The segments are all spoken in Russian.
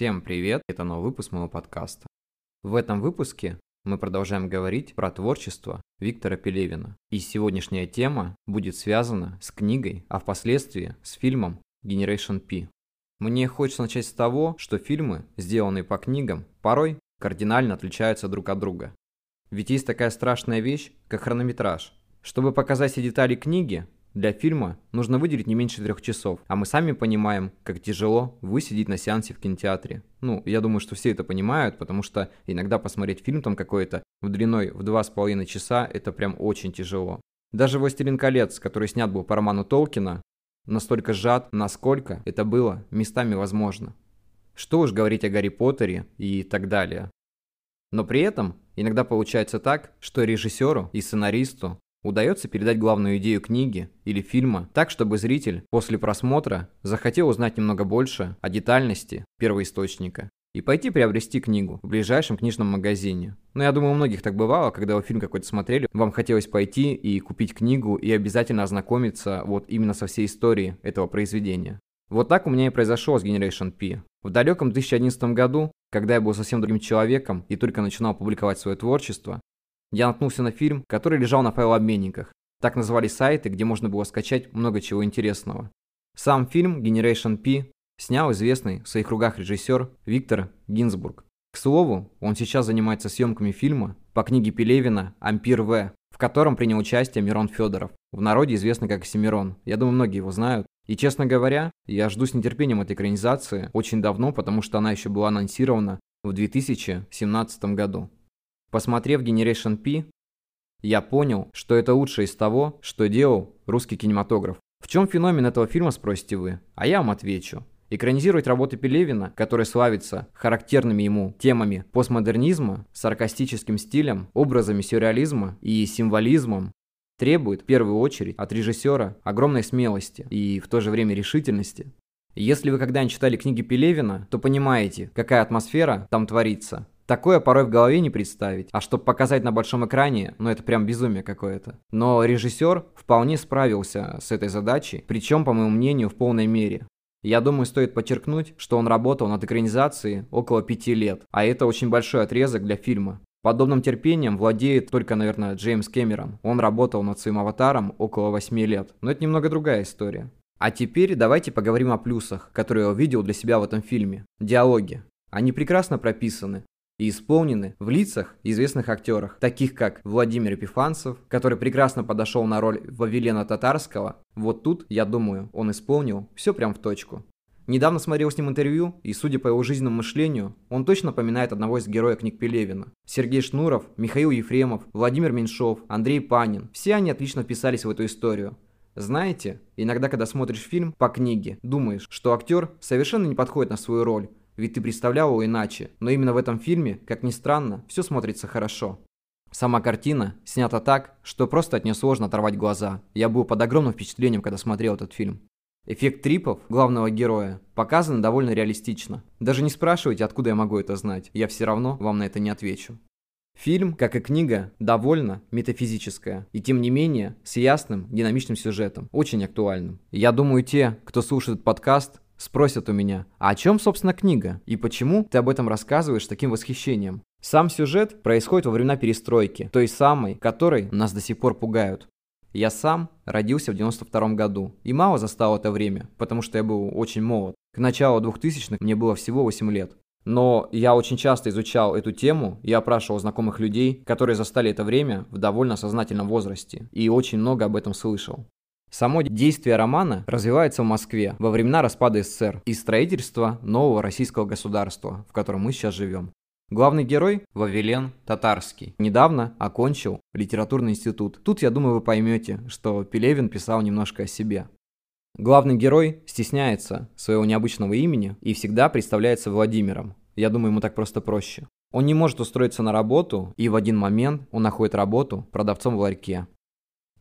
Всем привет, это новый выпуск моего подкаста. В этом выпуске мы продолжаем говорить про творчество Виктора Пелевина. И сегодняшняя тема будет связана с книгой, а впоследствии с фильмом Generation P. Мне хочется начать с того, что фильмы, сделанные по книгам, порой кардинально отличаются друг от друга. Ведь есть такая страшная вещь, как хронометраж. Чтобы показать все детали книги, для фильма нужно выделить не меньше трех часов, а мы сами понимаем, как тяжело высидеть на сеансе в кинотеатре. Ну, я думаю, что все это понимают, потому что иногда посмотреть фильм там какой-то в длиной в два с половиной часа, это прям очень тяжело. Даже «Властелин колец», который снят был по роману Толкина, настолько сжат, насколько это было местами возможно. Что уж говорить о Гарри Поттере и так далее. Но при этом иногда получается так, что режиссеру и сценаристу удается передать главную идею книги или фильма так, чтобы зритель после просмотра захотел узнать немного больше о детальности первоисточника и пойти приобрести книгу в ближайшем книжном магазине. Но я думаю, у многих так бывало, когда вы фильм какой-то смотрели, вам хотелось пойти и купить книгу и обязательно ознакомиться вот именно со всей историей этого произведения. Вот так у меня и произошло с Generation P. В далеком 2011 году, когда я был совсем другим человеком и только начинал публиковать свое творчество, я наткнулся на фильм, который лежал на файлообменниках. Так назывались сайты, где можно было скачать много чего интересного. Сам фильм Generation P снял известный в своих кругах режиссер Виктор Гинзбург. К слову, он сейчас занимается съемками фильма по книге Пелевина «Ампир В», в котором принял участие Мирон Федоров, в народе известный как Семирон. Я думаю, многие его знают. И, честно говоря, я жду с нетерпением этой экранизации очень давно, потому что она еще была анонсирована в 2017 году. Посмотрев Generation P, я понял, что это лучшее из того, что делал русский кинематограф. В чем феномен этого фильма, спросите вы? А я вам отвечу. Экранизировать работы Пелевина, который славится характерными ему темами постмодернизма, саркастическим стилем, образами сюрреализма и символизмом, требует в первую очередь от режиссера огромной смелости и в то же время решительности. Если вы когда-нибудь читали книги Пелевина, то понимаете, какая атмосфера там творится. Такое порой в голове не представить, а чтобы показать на большом экране, ну это прям безумие какое-то. Но режиссер вполне справился с этой задачей, причем, по моему мнению, в полной мере. Я думаю, стоит подчеркнуть, что он работал над экранизацией около пяти лет, а это очень большой отрезок для фильма. Подобным терпением владеет только, наверное, Джеймс Кэмерон. Он работал над своим аватаром около восьми лет. Но это немного другая история. А теперь давайте поговорим о плюсах, которые я увидел для себя в этом фильме. Диалоги. Они прекрасно прописаны, и исполнены в лицах известных актерах, таких как Владимир Епифанцев, который прекрасно подошел на роль Вавилена Татарского. Вот тут, я думаю, он исполнил все прям в точку. Недавно смотрел с ним интервью, и судя по его жизненному мышлению, он точно напоминает одного из героев книг Пелевина. Сергей Шнуров, Михаил Ефремов, Владимир Меньшов, Андрей Панин. Все они отлично вписались в эту историю. Знаете, иногда, когда смотришь фильм по книге, думаешь, что актер совершенно не подходит на свою роль, ведь ты представлял его иначе. Но именно в этом фильме, как ни странно, все смотрится хорошо. Сама картина снята так, что просто от нее сложно оторвать глаза. Я был под огромным впечатлением, когда смотрел этот фильм. Эффект трипов главного героя показан довольно реалистично. Даже не спрашивайте, откуда я могу это знать, я все равно вам на это не отвечу. Фильм, как и книга, довольно метафизическая, и тем не менее с ясным, динамичным сюжетом, очень актуальным. Я думаю, те, кто слушает подкаст, Спросят у меня, а о чем, собственно, книга? И почему ты об этом рассказываешь с таким восхищением? Сам сюжет происходит во времена перестройки, той самой, которой нас до сих пор пугают. Я сам родился в 92 году и мало застал это время, потому что я был очень молод. К началу 2000-х мне было всего 8 лет. Но я очень часто изучал эту тему и опрашивал знакомых людей, которые застали это время в довольно сознательном возрасте, и очень много об этом слышал. Само действие романа развивается в Москве во времена распада СССР и строительства нового российского государства, в котором мы сейчас живем. Главный герой – Вавилен Татарский. Недавно окончил литературный институт. Тут, я думаю, вы поймете, что Пелевин писал немножко о себе. Главный герой стесняется своего необычного имени и всегда представляется Владимиром. Я думаю, ему так просто проще. Он не может устроиться на работу, и в один момент он находит работу продавцом в ларьке.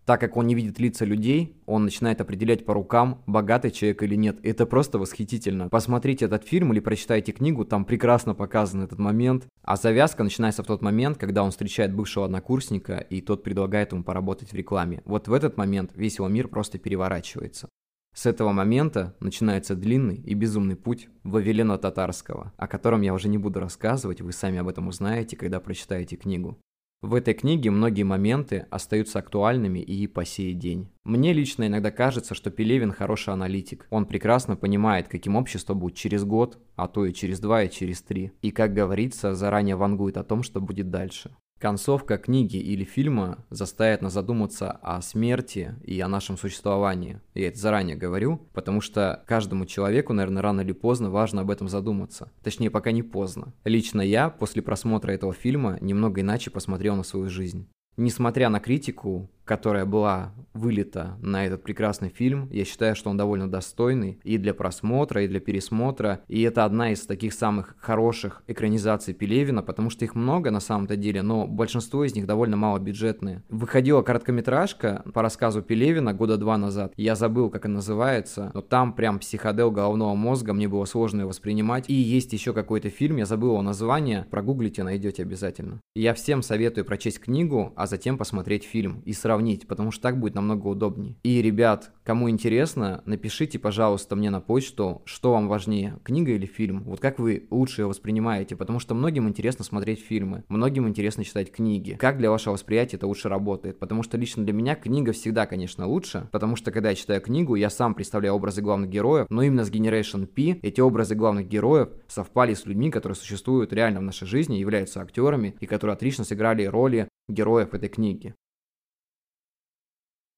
Так как он не видит лица людей, он начинает определять по рукам, богатый человек или нет. Это просто восхитительно. Посмотрите этот фильм или прочитайте книгу, там прекрасно показан этот момент. А завязка начинается в тот момент, когда он встречает бывшего однокурсника, и тот предлагает ему поработать в рекламе. Вот в этот момент весь его мир просто переворачивается. С этого момента начинается длинный и безумный путь Вавилена Татарского, о котором я уже не буду рассказывать, вы сами об этом узнаете, когда прочитаете книгу. В этой книге многие моменты остаются актуальными и по сей день. Мне лично иногда кажется, что Пелевин хороший аналитик. Он прекрасно понимает, каким общество будет через год, а то и через два, и через три. И, как говорится, заранее вангует о том, что будет дальше. Концовка книги или фильма заставит нас задуматься о смерти и о нашем существовании. Я это заранее говорю, потому что каждому человеку, наверное, рано или поздно важно об этом задуматься. Точнее, пока не поздно. Лично я после просмотра этого фильма немного иначе посмотрел на свою жизнь. Несмотря на критику, которая была вылита на этот прекрасный фильм. Я считаю, что он довольно достойный и для просмотра, и для пересмотра. И это одна из таких самых хороших экранизаций Пелевина, потому что их много на самом-то деле, но большинство из них довольно малобюджетные. Выходила короткометражка по рассказу Пелевина года два назад. Я забыл, как она называется, но там прям психодел головного мозга, мне было сложно ее воспринимать. И есть еще какой-то фильм, я забыл его название, прогуглите, найдете обязательно. Я всем советую прочесть книгу, а затем посмотреть фильм и сравнить сравнить, потому что так будет намного удобнее. И, ребят, кому интересно, напишите, пожалуйста, мне на почту, что вам важнее, книга или фильм. Вот как вы лучше ее воспринимаете, потому что многим интересно смотреть фильмы, многим интересно читать книги. Как для вашего восприятия это лучше работает? Потому что лично для меня книга всегда, конечно, лучше, потому что когда я читаю книгу, я сам представляю образы главных героев, но именно с Generation P эти образы главных героев совпали с людьми, которые существуют реально в нашей жизни, являются актерами и которые отлично сыграли роли героев этой книги.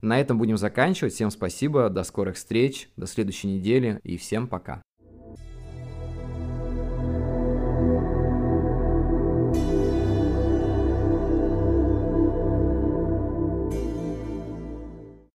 На этом будем заканчивать. Всем спасибо, до скорых встреч, до следующей недели и всем пока.